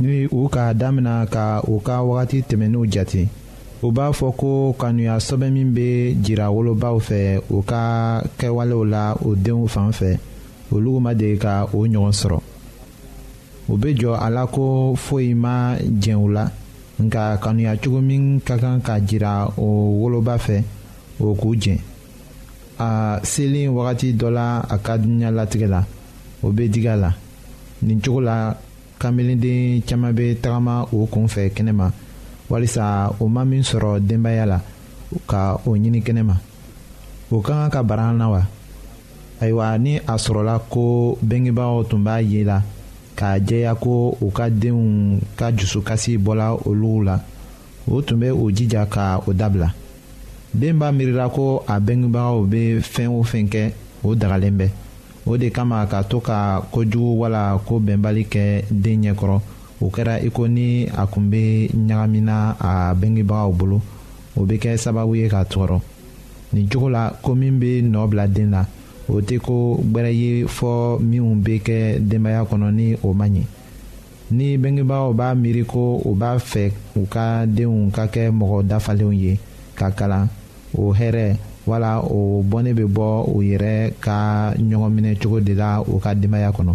n'u ye u k'a damina ka u ka wagati tɛmɛnenw jate u b'a fɔ ko kanuya sɛbɛn min bɛ jira wolobaw fɛ u ka kɛwalew la u denw fan fɛ olu ma deli ka o ɲɔgɔn sɔrɔ u bɛ jɔ a la ko foyi ma jɛn u la nka kanuya cogo min ka kan ka jira o woloba fɛ o k'u jɛn a selen wagati dɔ la a ka dunya latigɛ la o bɛ digi a la nin cogo la kanbelenden caman bɛ tagama o kun fɛ kɛnɛ ma walisa o ma min sɔrɔ denbaya la ka o ɲini kɛnɛ ma o ka kan ka bara na wa ayiwa ni a sɔrɔla ko bengebaaw tun b'a ye la k'a jɛya ko u ka denw ka dusukasi bɔla olu la o tun bɛ o jija ka o dabila den b'a miirila ko a bengebagaw bɛ fɛn o fɛn kɛ o dagalen bɛ o de kama ka to ka kojugu wala ko bɛnbali kɛ den ɲɛ kɔrɔ o kɛra iko ni a tun bɛ ɲagamina a bengebagaw bolo o bɛ kɛ sababu ye k'a tɔɔrɔ nin cogo la ko min bɛ nɔ bila den na o tɛ ko gbɛrɛ ye fɔ minnu bɛ kɛ denbaya kɔnɔ ni o man ɲi ni bengebaaw b'a miiri ko u b'a fɛ u ka denw ka kɛ mɔgɔ dafalenw ye ka kalan o hɛrɛ wala o bɔnɛ bɛ bɔ u yɛrɛ ka ɲɔgɔn minɛ cogo de la u ka denbaya kɔnɔ.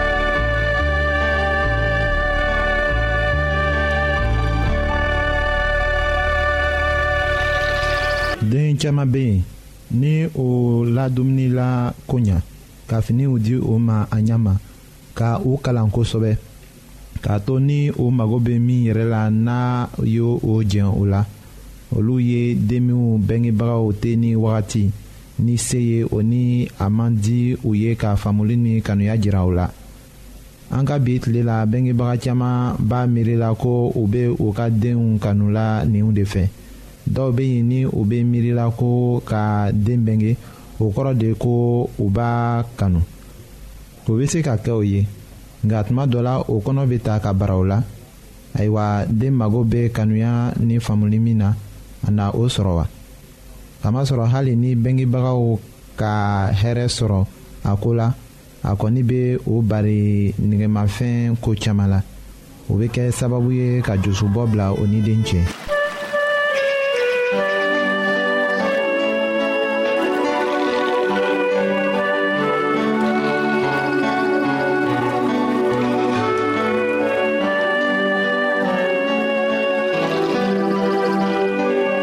den caman bɛ yen ni o la dumuni la ko ɲa ka finiw di o ma a ɲɛ ma ka u kalan kosɛbɛ k'a to ni o mago bɛ min yɛrɛ la n'a y'o o jɛn o la olu ye denmiw bɛngebagaw tɛ ni wagati ni se ye o ni a man di u ye ka faamuli ni kanuya jira u la an ka bi tile la bɛngebaga caman b'a miiri la ko u bɛ u ka denw kanula ninw de fɛ dɔw bɛ yen ni u bɛ miiri la ko ka den bɛnge o kɔrɔ de ye ko u b'a kanu o bɛ se ka kɛ o ye nka tuma dɔ la o kɔnɔ bɛ ta ka bara o la ayiwa den mago bɛ kanuya ni faamuli min na a na o sɔrɔ wa. kamasɔrɔ hali ni bɛngebagaw ka hɛrɛ sɔrɔ a ko la a kɔni bɛ o bari nɛgɛmafɛn ko caman la o bɛ kɛ sababu ye ka dusubɔ bila o ni den cɛ.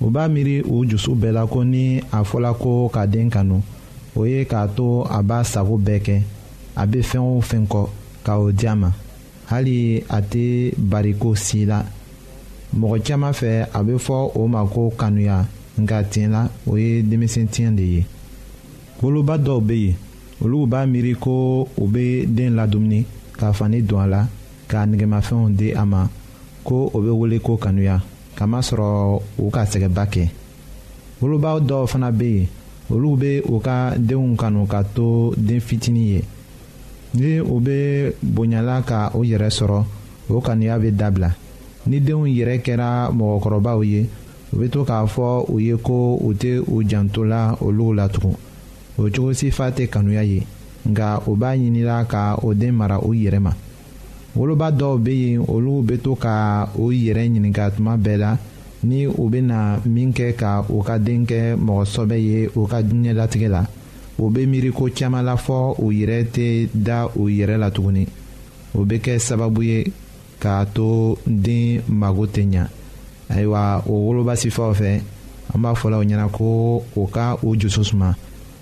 u b'a miiri u jusu bɛɛ la ko ni a fɔla ko ka den kanu o ye k'a to a b'a sago bɛɛ kɛ a bɛ fɛn o fɛn kɔ ka o di a ma hali a tɛ bariko si la mɔgɔ caman fɛ a bɛ fɔ o ma ko kanuya nka tiɲɛ la o ye denmisɛn tiɲɛ de ye woloba dɔw bɛ yen olu b'a miiri ko u bɛ den ladumuni ka fani don a la ka nɛgɛmafɛnw di a ma ko o bɛ wele ko kanuya kamasɔrɔ u ka sɛgɛnba kɛ wolobaw dɔw fana bɛ yen olu bɛ u ka denw kanu ka to den fitinin ye ni u bɛ bonyala ka u yɛrɛ sɔrɔ o kanuya bɛ dabila ni denw yɛrɛ kɛra mɔgɔkɔrɔbaw ye u bɛ to k'a fɔ u ye ko u tɛ u janto la olu la tugun o cogo sifa tɛ kanuya ye nka u b'a ɲinila ka o den mara u yɛrɛ ma woloba dɔw bɛ yen olu bɛ to ka u yɛrɛ ɲininka tuma bɛɛ la ni u bɛna min kɛ ka u ka den kɛ mɔgɔ sɔbɛ ye u ka diɲɛlatigɛ la u bɛ miiri ko caman la fɔ u yɛrɛ tɛ da u yɛrɛ la tuguni o bɛ kɛ sababu ye k'a to den mago tɛ ɲa ayiwa o woloba sifaw fɛ an b'a fɔ la u ɲɛna ko u ka u dusu suma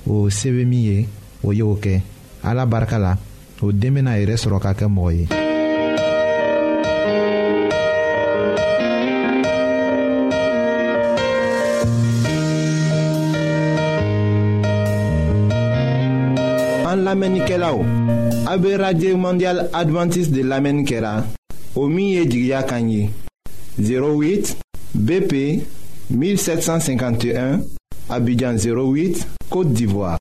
o se bɛ min ye o ye o kɛ ala barika la o den bɛna a yɛrɛ sɔrɔ ka kɛ mɔgɔ ye. an lamɛnnikɛlaw a bɛ radio mondial adventiste de lamɛnni kɛra o min ye jigiya kan ye 08 bp 1751 abidjan 08 côte d'ivoire.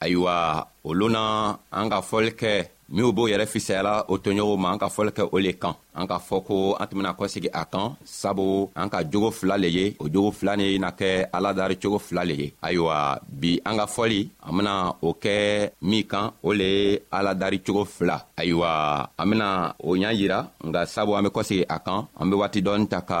ayiwa olu na an ka fɔli kɛ minw b'o yɛrɛ fisayala o toɲɔgɔnw ma an ka fɔli kɛ o le kan an ka fɔ ko an tun bena kɔsegi a kan sabu an ka jogo fila le ye o jogo fila ni na kɛ ala dari cogo fila le ye ayiwa bi an ka fɔli an bena o kɛ min kan o le ye ala dari cogo fila ayiwa an bena o ɲa yira nka sabu an be kɔsegi a kan an be waati dɔɔni ta ka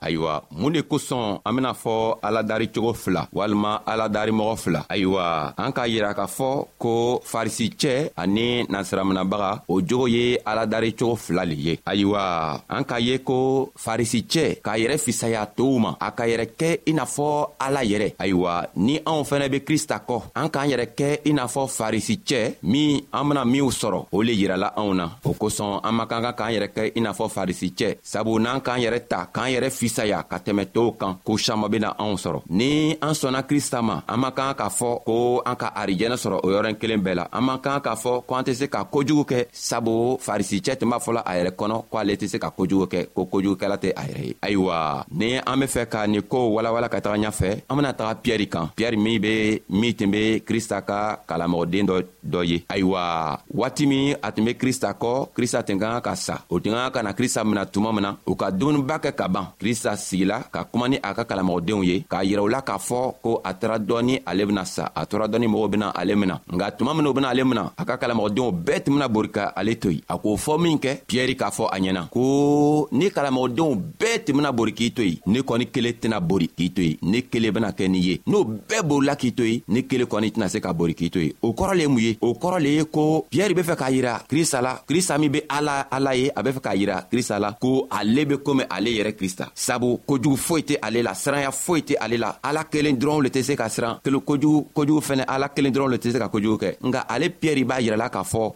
ayiwa mun de kosɔn an bena fɔ aladari cogo fila walima aladari mɔgɔ fila ayiwa an k'a yira k'a fɔ ko farisi cɛ ani nasiraminabaga o jogo ye aladari cogo fila le ye ayiwa an k'a ye ko farisi cɛ k'a yɛrɛ fisaya tow ma a ka yɛrɛ kɛ i n'a fɔ ala yɛrɛ ayiwa ni anw fɛnɛ be krista kɔ an k'an yɛrɛ kɛ i n'a fɔ farisi cɛ min an bena minw sɔrɔ o le yirala anw na o kosɔn an man kan ka k'an yɛrɛ kɛ i n'a fɔ farisi cɛ sabu n'an k'an yɛrɛ ta k'an yɛrɛ fisaya ka tɛmɛ tow kan ko saman bena anw sɔrɔ ni an sɔnna krista ma an man kan k'a fɔ ko an ka arijɛnɛ sɔrɔ o yɔrɔnin kelen bɛɛ la an man kan k'a fɔ ko an tɛ se ka kojugu kɛ sabu farisicɛ tun b'a fɔla a yɛrɛ kɔnɔ ko ale tɛ se ka kojugu kɛ ko kojugukɛla tɛ a yɛrɛ ye ayiwa ni an be fɛ ka nin koow walawala ka taga ɲafɛ an bena taga piyɛri kan piyɛri min be min tun be krista ka kalamɔgɔden dɔ dɔ ye ayiwa waati min a tun be krista kɔ krista tun ka kan ka sa o tun ka kan ka na krista mina tuma min na u ka dumuniba kɛ ka ban krista sigila ka kuma ni a ka kalamɔgɔdenw ye k'a yira u la k'a fɔ ko a tara dɔ ni ale bena sa a tɔra dɔ ni mɔgɔw bena ale mina nka tuma min u bena ale mina a ka kalamɔgɔdenw bɛɛ tun bena bori ka ale to yen a k'o fɔ min kɛ piyɛri k'a fɔ a ɲɛna ko ni kalamɔgɔdenw bɛɛ tun bena bori k'i to yen ne kɔni kelen tɛna bori k'i to yen ne kelen bena kɛ ni ye n'o bɛɛ borila k'i to yen ne kelen kɔni tɛna se ka bori k'i to yen o kɔrɔ le ye mun ye o kɔrɔ le ye ko piyɛri be fɛ k'a yira krista la krista min be ala ala ye a be fɛ k'a yira krista la ko ale be komi ale yɛrɛ krista sabu kojugu foyi tɛ ale la siranya foyi tɛ ale la ala kelen dɔrɔnw le tɛ se ka siran kelen kojugu kojugu fɛnɛ ala kelen dɔrɔnw le tɛ se ka kojugu kɛ nka ale piyɛri b'a yirɛla k'a fɔ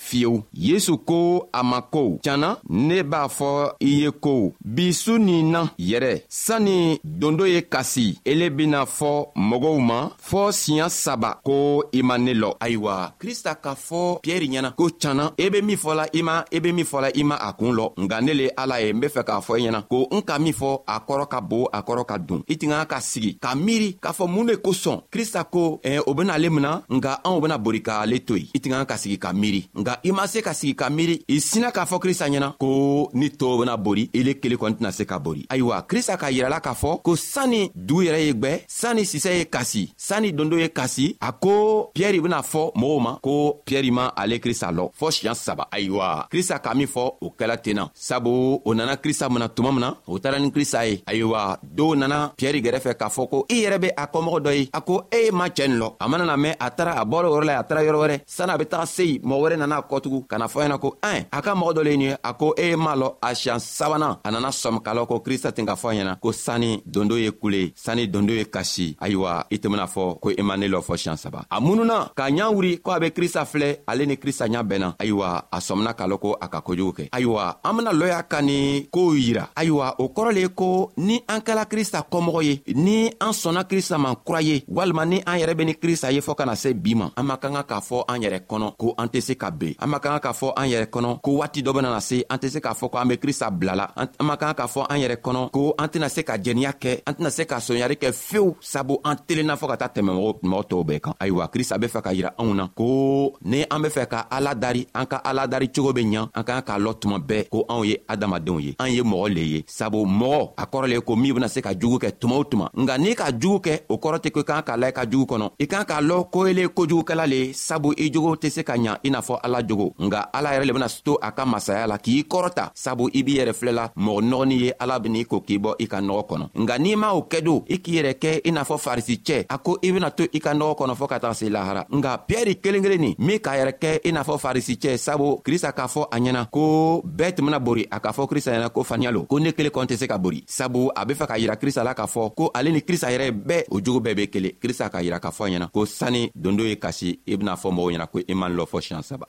fiyewu yesu ko a ma ko canna ne b'a fɔ i ye ko bi su ni na yɛrɛ sanni dondo ye kasi ele bena fɔ mɔgɔw ma fɔɔ siɲa saba ko i ma ne lɔ ayiwa krista k'a fɔ piɛri ɲɛna ko canna i e be min fɔla i ma i e be min fɔla i ma a kuun lɔ nka ne le ala ye n be fɛ k'a fɔ i ɲɛna ko n ka min fɔ a kɔrɔ ka bon a kɔrɔ ka dun i tin ka ka sigi ka miiri k'a fɔ mun de kosɔn krista ko eh, o bena ale mina nga anw bena bori ka ale to yen i tingana ka sigi ka miiri nga i ma se ka sigi ka miiri i sina k'a fɔ krista ɲɛna ko ni tɔɔw bena bori ile kelen kɔni tɛna se ka bori ayiwa krista ka yirala k'a fɔ ko sanni duu yɛrɛ ye gwɛ sanni sisɛ ye kasi sanni dondo ye kasi a ko piyɛri bena fɔ mɔgɔw ma ko piyɛri ma ale krista lɔ fɔɔ siɲan saba ayiwa krista ka min fɔ o kɛla ten na sabu o nana krista mina tuma min na o taara ni krista ye ayiwa dɔw nana piɛri gɛrɛfɛ k'a fɔ ko i yɛrɛ be a kɔmɔgɔ dɔ ye a ko e ye ma cɛɛ nin lɔ a manana mɛn a taara a bɔlɔ yɔrɔ la a taara yɔrɔ wɛrɛ sani a be taga seyi mɔgɔ wɛrɛ nana a kɔtugu ka na fɔ ɲɛna ko ɛn a ka mɔgɔ dɔ le ye a ko e ye m'a lɔ a siɲan sabanan a nana sɔmi k'a lɔ ko krista tin ka fɔ ɲɛna ko sani dondo ye kule sani dondo ye kasi ayiwa i tɛmɛna fɔ ko i ma ne lɔ fɔ siɲan saba a mununa k'a ɲa wuri ko a be krista filɛ ale ni krista ɲa bɛnna ayiwa a sɔmina k'a lɔn ko a ka kojugu kɛ ayiwa an bena lɔya ka ni koow yira ayiwa o kɔrɔ le ye ko ni an kɛla krista kɔmɔgɔ ye ni an sɔnna krista man kura ye walima ni an yɛrɛ be ni krista ye fɔɔ kana se bi ma an man kan ka k'a fɔ an yɛrɛ kɔnɔ ko an tɛ se ka ben an man kan k'a fɔ an yɛrɛ kɔnɔ ko waati dɔ benana se an tɛ se k'a fɔ ko an be krista bilala an man kan k'a fɔ an yɛrɛ kɔnɔ ko an tɛna se ka jɛniya kɛ an tɛna se ka soɲari kɛ few sabu an telenna fɔɔ ka taa tɛmɛ mɔgɔ tɔw bɛɛ kan ayiwa krista be fɛ ka yira anw na ko ni an be fɛ ka ala dari an ka ala dari cogo be ɲa an k'an k'a lɔ tuma bɛɛ ko anw ye adamadenw ye an ye mɔgɔ le ye sabu mɔgɔ a kɔrɔ le ye ko min bena se ka jugu kɛ tuma o tuma nka n'i ka jugu kɛ o kɔrɔ tɛ ko i k'an k'a la i ka jugu kɔnɔ i k'an k'a lɔn ko ele kojugukɛla le ye sabu i jogo tɛ se ka ɲa i n'a fɔ ala jogo nka ala yɛrɛ le bena to a ka masaya la k'i kɔrɔta sabu i b'i yɛrɛ filɛla mɔgɔ nɔgɔnin ye ala ben'i ko k'i bɔ i ka nɔgɔ kɔnɔ nka n'i ma o kɛ don i k'i yɛrɛ kɛ i n'a fɔ farisi cɛ a ko i bena to i ka nɔgɔ kɔnɔ fɔɔ ka taga se lahara nka piɛri kelen kelen nin min k'a yɛrɛ kɛ i n'a fɔ farisi cɛ sabu krista k'a fɔ a ɲɛna ko bɛɛ tun bena bori a k'a fɔ krista ɲɛna ko faniya lo ko ne kelen kɔn tɛ se ka bori sabu a be fɛ k'a yira krista la k'a fɔ ko ale ni krista yɛrɛ bɛɛ o jogo bɛɛ be kelen krista k'a yira k'a fɔ a ɲɛna ko sanni dondo ye kasi i bena fɔ mɔgɔw ɲɛna ko i man lɔ fɔ siɲan saba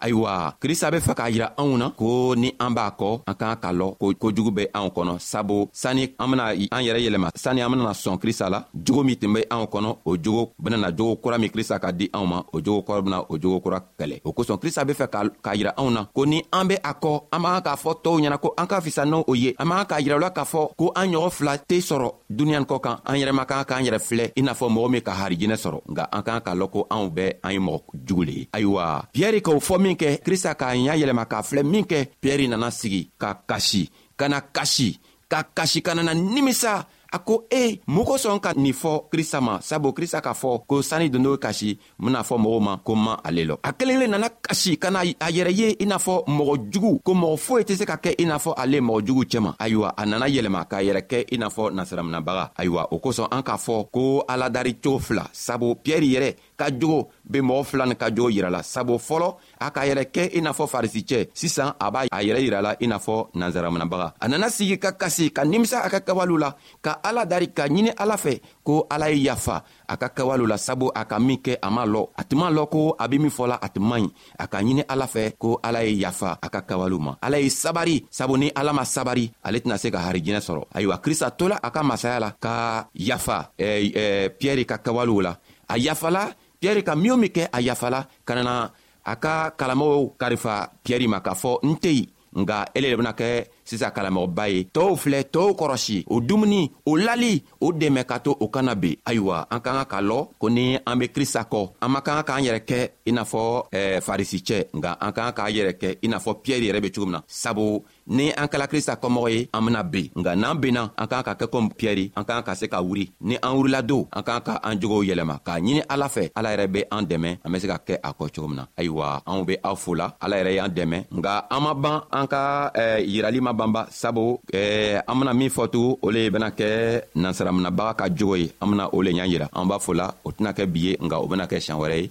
ayiwa krista be fɛ k'a yira anw na ko ni an b'a kɔ an k'an ka lɔ ko kojugu bɛ anw kɔnɔ sabu sani an bena an yɛrɛ yɛlɛma sani an benana sɔn krista la jogo min tun be anw kɔnɔ o jogo benana jogo kura min krista ka di anw ma o jogo kɔrɔ bena o jogo kura kɛlɛ o kosɔn krista be fɛ k'a yira anw na ko ni an be a kɔ an b'an k'a fɔ tɔɔw ɲɛna ko an ka fisa n'o o ye an b'an k'a yira u la k'a fɔ ko an ɲɔgɔn fila tɛ sɔrɔ duniɲan kɔ kan an yɛrɛma kan k'an yɛrɛ filɛ i n'a fɔ mɔgɔ min ka harijinɛ sɔrɔ nka an k'an k'a lɔn ko anw bɛɛ an ye mɔgɔ jugu le ye ayiwa piyɛri k'o fɔ min kɛ krista k'a ɲa yɛlɛma k'a filɛ min kɛ piyɛri nana sigi ka kasi kana kasi ka kasi ka nana nimisa a ko e mun kosɔn ka nin fɔ krista ma sabu krista k'a fɔ ko sani dondo kasi bena fɔ mɔgɔw ma ko ma ale lɔ a kelen kelen nana kasi ka na a yɛrɛ ye i n'a fɔ mɔgɔ jugu ko mɔgɔ foyi tɛ se ka kɛ i n'a fɔ ale mɔgɔ jugu cɛma ayiwa a nana yɛlɛma k'a yɛrɛ kɛ i n'a fɔ nasiraminabaga ayiwa o kosɔn an k'a fɔ ko ala dari cogo fila sabu piyɛri yɛrɛ ka jogo be mɔgɔ fila ni ka jogo yirala sabu fɔlɔ a k'a yɛrɛ kɛ i n'a fɔ farisi cɛ sisan a b'a a yɛrɛ yirala i n'a fɔ nanzaraminabaga a nana sigi ka kasi ka nimisa a ka kawalew la ka ala dari ka ɲini ala fɛ ko ala ye yafa a ka kawalew la sabu a ka min kɛ a m'a lɔ a tun m'a lɔ ko a be min fɔla a tun man ɲi a ka ɲini ala fɛ ko ala ye yafa a ka kawalew ma ala ye sabari sabu ni ala ma sabari ale tɛna se ka harijinɛ sɔrɔ ayiwa krista tola a ka masaya la ka yafa eh, eh, piyɛri ka kawalew la a yafala piɛri ka min min kɛ a yafala ka nana a ka kalamɔgɔw karifa piɛri ma k'a fɔ n tɛ yen nka ele le bena kɛ sisan kalamɔgɔba ye tɔɔw filɛ tɔɔw kɔrɔsi o dumuni o lali o dɛmɛ ka to o kana ben ayiwa an ka ka k'a lɔ ko ni an be krista kɔ an man ka ka k'an yɛrɛ kɛ i n'a fɔ eh, farisi cɛ nka an ka ka k'a yɛrɛ kɛ i n'a fɔ piyɛri yɛrɛ be cogo min na sabu ni an kɛla krista kɔmɔgɔ ye an bena ben nka n'an benna an k'an ka kɛ kɔmi piyɛri an k'an ka se ka wuri ni an wurila don an k'an ka an jogow yɛlɛma k'a ɲini ala fɛ ala yɛrɛ be an dɛmɛ an be se ka kɛ a kɔ cogo min na ayiwa anw be aw fo la ala yɛrɛ y'an dɛmɛ nka an ma ban an ka eh, yirali ma banba sabu eh, an bena min fɔ tugun o le ye bena kɛ nansaraminabaga ka jogo ye an bena o le ɲa yira an b'a fo la o tɛna kɛ bi ye nka o bena kɛ siɲan wɛrɛ ye